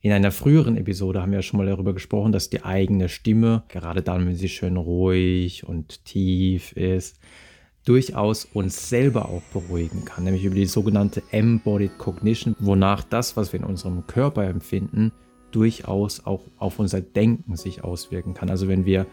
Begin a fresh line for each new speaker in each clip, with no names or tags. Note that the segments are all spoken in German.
In einer früheren Episode haben wir ja schon mal darüber gesprochen, dass die eigene Stimme, gerade dann, wenn sie schön ruhig und tief ist, durchaus uns selber auch beruhigen kann, nämlich über die sogenannte Embodied Cognition, wonach das, was wir in unserem Körper empfinden, durchaus auch auf unser Denken sich auswirken kann. Also wenn wir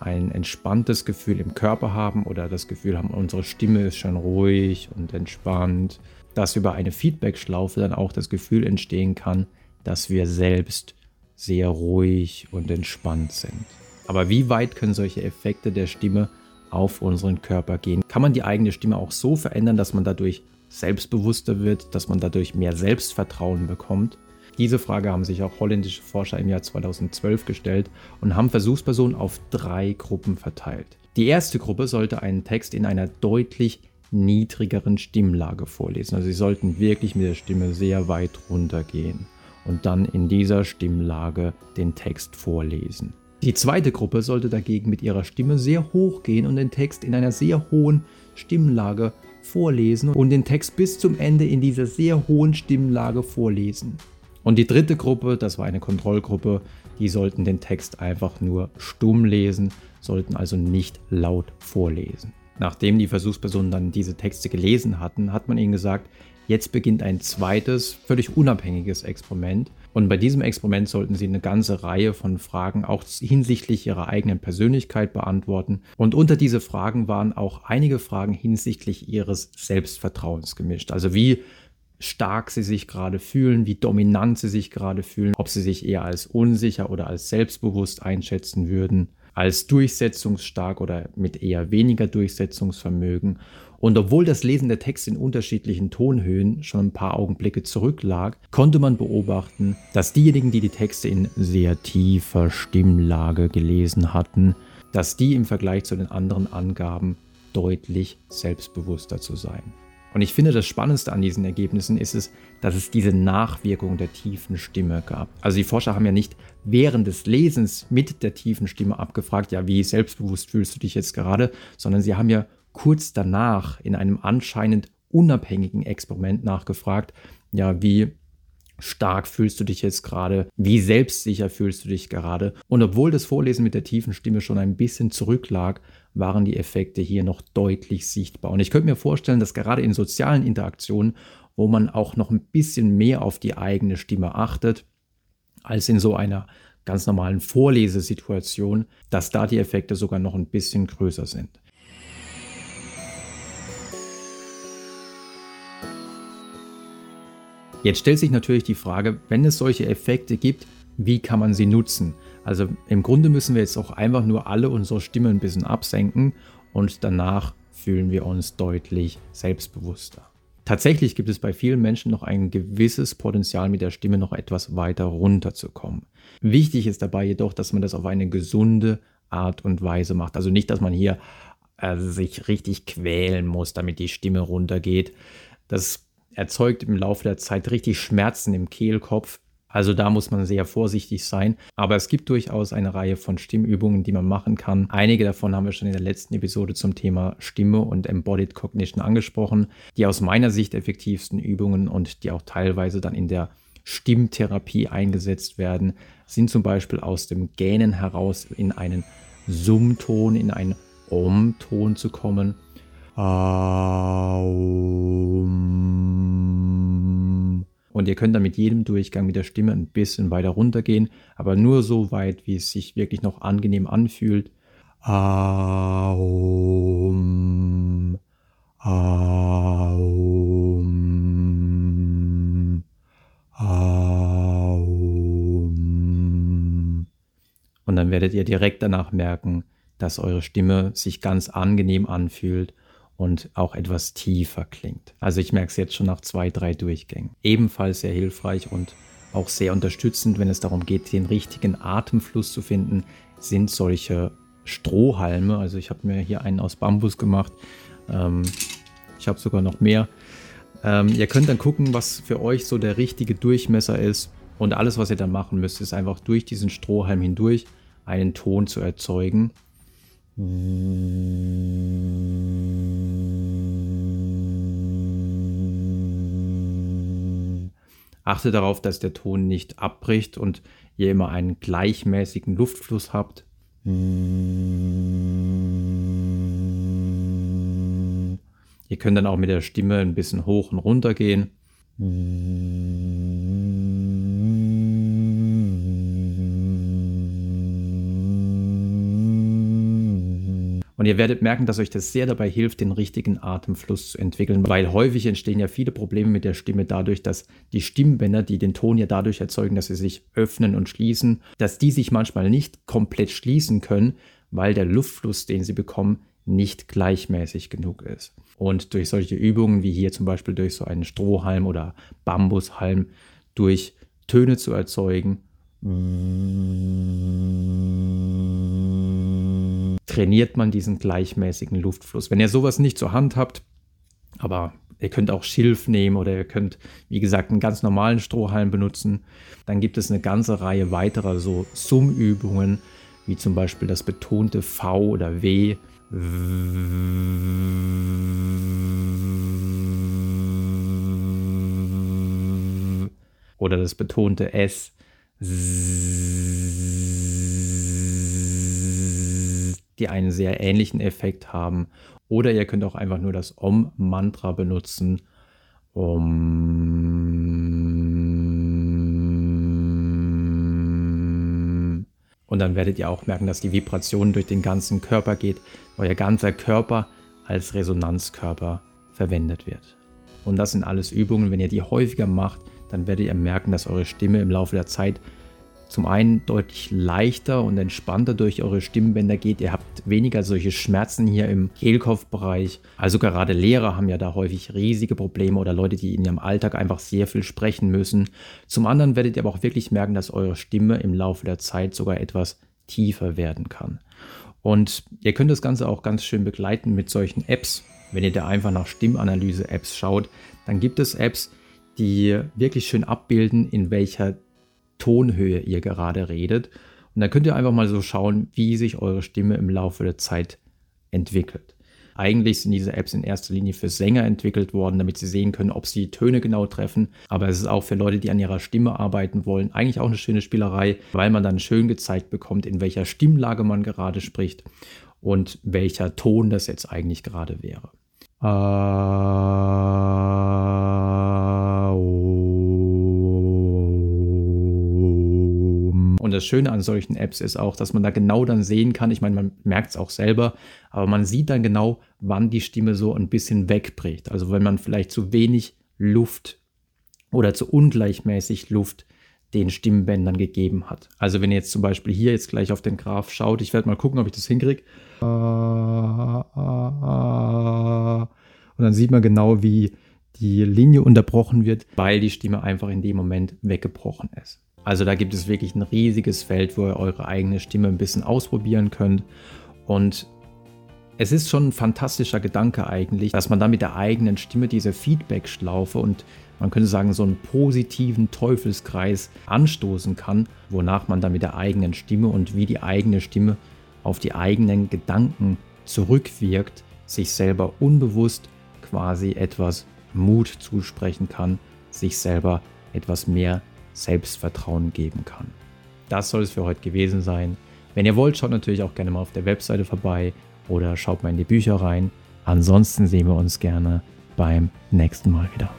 ein entspanntes Gefühl im Körper haben oder das Gefühl haben, unsere Stimme ist schon ruhig und entspannt, dass über eine Feedback-Schlaufe dann auch das Gefühl entstehen kann, dass wir selbst sehr ruhig und entspannt sind. Aber wie weit können solche Effekte der Stimme auf unseren Körper gehen? Kann man die eigene Stimme auch so verändern, dass man dadurch selbstbewusster wird, dass man dadurch mehr Selbstvertrauen bekommt? Diese Frage haben sich auch holländische Forscher im Jahr 2012 gestellt und haben Versuchspersonen auf drei Gruppen verteilt. Die erste Gruppe sollte einen Text in einer deutlich niedrigeren Stimmlage vorlesen. Also sie sollten wirklich mit der Stimme sehr weit runtergehen und dann in dieser Stimmlage den Text vorlesen. Die zweite Gruppe sollte dagegen mit ihrer Stimme sehr hoch gehen und den Text in einer sehr hohen Stimmlage vorlesen und den Text bis zum Ende in dieser sehr hohen Stimmlage vorlesen. Und die dritte Gruppe, das war eine Kontrollgruppe, die sollten den Text einfach nur stumm lesen, sollten also nicht laut vorlesen. Nachdem die Versuchspersonen dann diese Texte gelesen hatten, hat man ihnen gesagt, jetzt beginnt ein zweites, völlig unabhängiges Experiment. Und bei diesem Experiment sollten sie eine ganze Reihe von Fragen auch hinsichtlich ihrer eigenen Persönlichkeit beantworten. Und unter diese Fragen waren auch einige Fragen hinsichtlich ihres Selbstvertrauens gemischt. Also wie stark sie sich gerade fühlen, wie dominant sie sich gerade fühlen, ob sie sich eher als unsicher oder als selbstbewusst einschätzen würden, als durchsetzungsstark oder mit eher weniger Durchsetzungsvermögen. Und obwohl das Lesen der Texte in unterschiedlichen Tonhöhen schon ein paar Augenblicke zurücklag, konnte man beobachten, dass diejenigen, die die Texte in sehr tiefer Stimmlage gelesen hatten, dass die im Vergleich zu den anderen Angaben deutlich selbstbewusster zu sein. Und ich finde, das Spannendste an diesen Ergebnissen ist es, dass es diese Nachwirkung der tiefen Stimme gab. Also die Forscher haben ja nicht während des Lesens mit der tiefen Stimme abgefragt, ja, wie selbstbewusst fühlst du dich jetzt gerade, sondern sie haben ja kurz danach in einem anscheinend unabhängigen Experiment nachgefragt, ja, wie stark fühlst du dich jetzt gerade, wie selbstsicher fühlst du dich gerade. Und obwohl das Vorlesen mit der tiefen Stimme schon ein bisschen zurücklag, waren die Effekte hier noch deutlich sichtbar. Und ich könnte mir vorstellen, dass gerade in sozialen Interaktionen, wo man auch noch ein bisschen mehr auf die eigene Stimme achtet, als in so einer ganz normalen Vorlesesituation, dass da die Effekte sogar noch ein bisschen größer sind. Jetzt stellt sich natürlich die Frage, wenn es solche Effekte gibt, wie kann man sie nutzen? Also im Grunde müssen wir jetzt auch einfach nur alle unsere Stimmen ein bisschen absenken und danach fühlen wir uns deutlich selbstbewusster. Tatsächlich gibt es bei vielen Menschen noch ein gewisses Potenzial, mit der Stimme noch etwas weiter runterzukommen. Wichtig ist dabei jedoch, dass man das auf eine gesunde Art und Weise macht. Also nicht, dass man hier äh, sich richtig quälen muss, damit die Stimme runtergeht. Das erzeugt im Laufe der Zeit richtig Schmerzen im Kehlkopf. Also da muss man sehr vorsichtig sein. Aber es gibt durchaus eine Reihe von Stimmübungen, die man machen kann. Einige davon haben wir schon in der letzten Episode zum Thema Stimme und Embodied Cognition angesprochen. Die aus meiner Sicht effektivsten Übungen und die auch teilweise dann in der Stimmtherapie eingesetzt werden, sind zum Beispiel aus dem Gähnen heraus in einen Summton, in einen Om-Ton zu kommen Aum. Und ihr könnt dann mit jedem Durchgang mit der Stimme ein bisschen weiter runtergehen, aber nur so weit, wie es sich wirklich noch angenehm anfühlt. Aum. Aum. Aum. Und dann werdet ihr direkt danach merken, dass eure Stimme sich ganz angenehm anfühlt und auch etwas tiefer klingt. Also ich merke es jetzt schon nach zwei, drei Durchgängen. Ebenfalls sehr hilfreich und auch sehr unterstützend, wenn es darum geht, den richtigen Atemfluss zu finden, sind solche Strohhalme. Also ich habe mir hier einen aus Bambus gemacht. Ähm, ich habe sogar noch mehr. Ähm, ihr könnt dann gucken, was für euch so der richtige Durchmesser ist. Und alles, was ihr dann machen müsst, ist einfach durch diesen Strohhalm hindurch einen Ton zu erzeugen. Achte darauf, dass der Ton nicht abbricht und ihr immer einen gleichmäßigen Luftfluss habt. Ihr könnt dann auch mit der Stimme ein bisschen hoch und runter gehen. Und ihr werdet merken, dass euch das sehr dabei hilft, den richtigen Atemfluss zu entwickeln, weil häufig entstehen ja viele Probleme mit der Stimme dadurch, dass die Stimmbänder, die den Ton ja dadurch erzeugen, dass sie sich öffnen und schließen, dass die sich manchmal nicht komplett schließen können, weil der Luftfluss, den sie bekommen, nicht gleichmäßig genug ist. Und durch solche Übungen wie hier zum Beispiel durch so einen Strohhalm oder Bambushalm, durch Töne zu erzeugen, trainiert man diesen gleichmäßigen Luftfluss. Wenn ihr sowas nicht zur Hand habt, aber ihr könnt auch Schilf nehmen oder ihr könnt, wie gesagt, einen ganz normalen Strohhalm benutzen, dann gibt es eine ganze Reihe weiterer so Summübungen, wie zum Beispiel das betonte V oder W. Oder das betonte S die einen sehr ähnlichen Effekt haben. Oder ihr könnt auch einfach nur das Om-Mantra benutzen. Om. Und dann werdet ihr auch merken, dass die Vibration durch den ganzen Körper geht, euer ganzer Körper als Resonanzkörper verwendet wird. Und das sind alles Übungen, wenn ihr die häufiger macht, dann werdet ihr merken, dass eure Stimme im Laufe der Zeit zum einen deutlich leichter und entspannter durch eure Stimmbänder geht. Ihr habt weniger solche Schmerzen hier im Kehlkopfbereich. Also gerade Lehrer haben ja da häufig riesige Probleme oder Leute, die in ihrem Alltag einfach sehr viel sprechen müssen. Zum anderen werdet ihr aber auch wirklich merken, dass eure Stimme im Laufe der Zeit sogar etwas tiefer werden kann. Und ihr könnt das Ganze auch ganz schön begleiten mit solchen Apps. Wenn ihr da einfach nach Stimmanalyse-Apps schaut, dann gibt es Apps, die wirklich schön abbilden, in welcher Tonhöhe ihr gerade redet. Und dann könnt ihr einfach mal so schauen, wie sich eure Stimme im Laufe der Zeit entwickelt. Eigentlich sind diese Apps in erster Linie für Sänger entwickelt worden, damit sie sehen können, ob sie die Töne genau treffen. Aber es ist auch für Leute, die an ihrer Stimme arbeiten wollen, eigentlich auch eine schöne Spielerei, weil man dann schön gezeigt bekommt, in welcher Stimmlage man gerade spricht und welcher Ton das jetzt eigentlich gerade wäre. Ah, Und das Schöne an solchen Apps ist auch, dass man da genau dann sehen kann, ich meine, man merkt es auch selber, aber man sieht dann genau, wann die Stimme so ein bisschen wegbricht. Also wenn man vielleicht zu wenig Luft oder zu ungleichmäßig Luft den Stimmbändern gegeben hat. Also wenn ihr jetzt zum Beispiel hier jetzt gleich auf den Graph schaut, ich werde mal gucken, ob ich das hinkriege. Und dann sieht man genau, wie die Linie unterbrochen wird, weil die Stimme einfach in dem Moment weggebrochen ist. Also da gibt es wirklich ein riesiges Feld, wo ihr eure eigene Stimme ein bisschen ausprobieren könnt. Und es ist schon ein fantastischer Gedanke eigentlich, dass man da mit der eigenen Stimme diese Feedback-Schlaufe und man könnte sagen, so einen positiven Teufelskreis anstoßen kann, wonach man da mit der eigenen Stimme und wie die eigene Stimme auf die eigenen Gedanken zurückwirkt, sich selber unbewusst quasi etwas Mut zusprechen kann, sich selber etwas mehr Selbstvertrauen geben kann. Das soll es für heute gewesen sein. Wenn ihr wollt, schaut natürlich auch gerne mal auf der Webseite vorbei oder schaut mal in die Bücher rein. Ansonsten sehen wir uns gerne beim nächsten Mal wieder.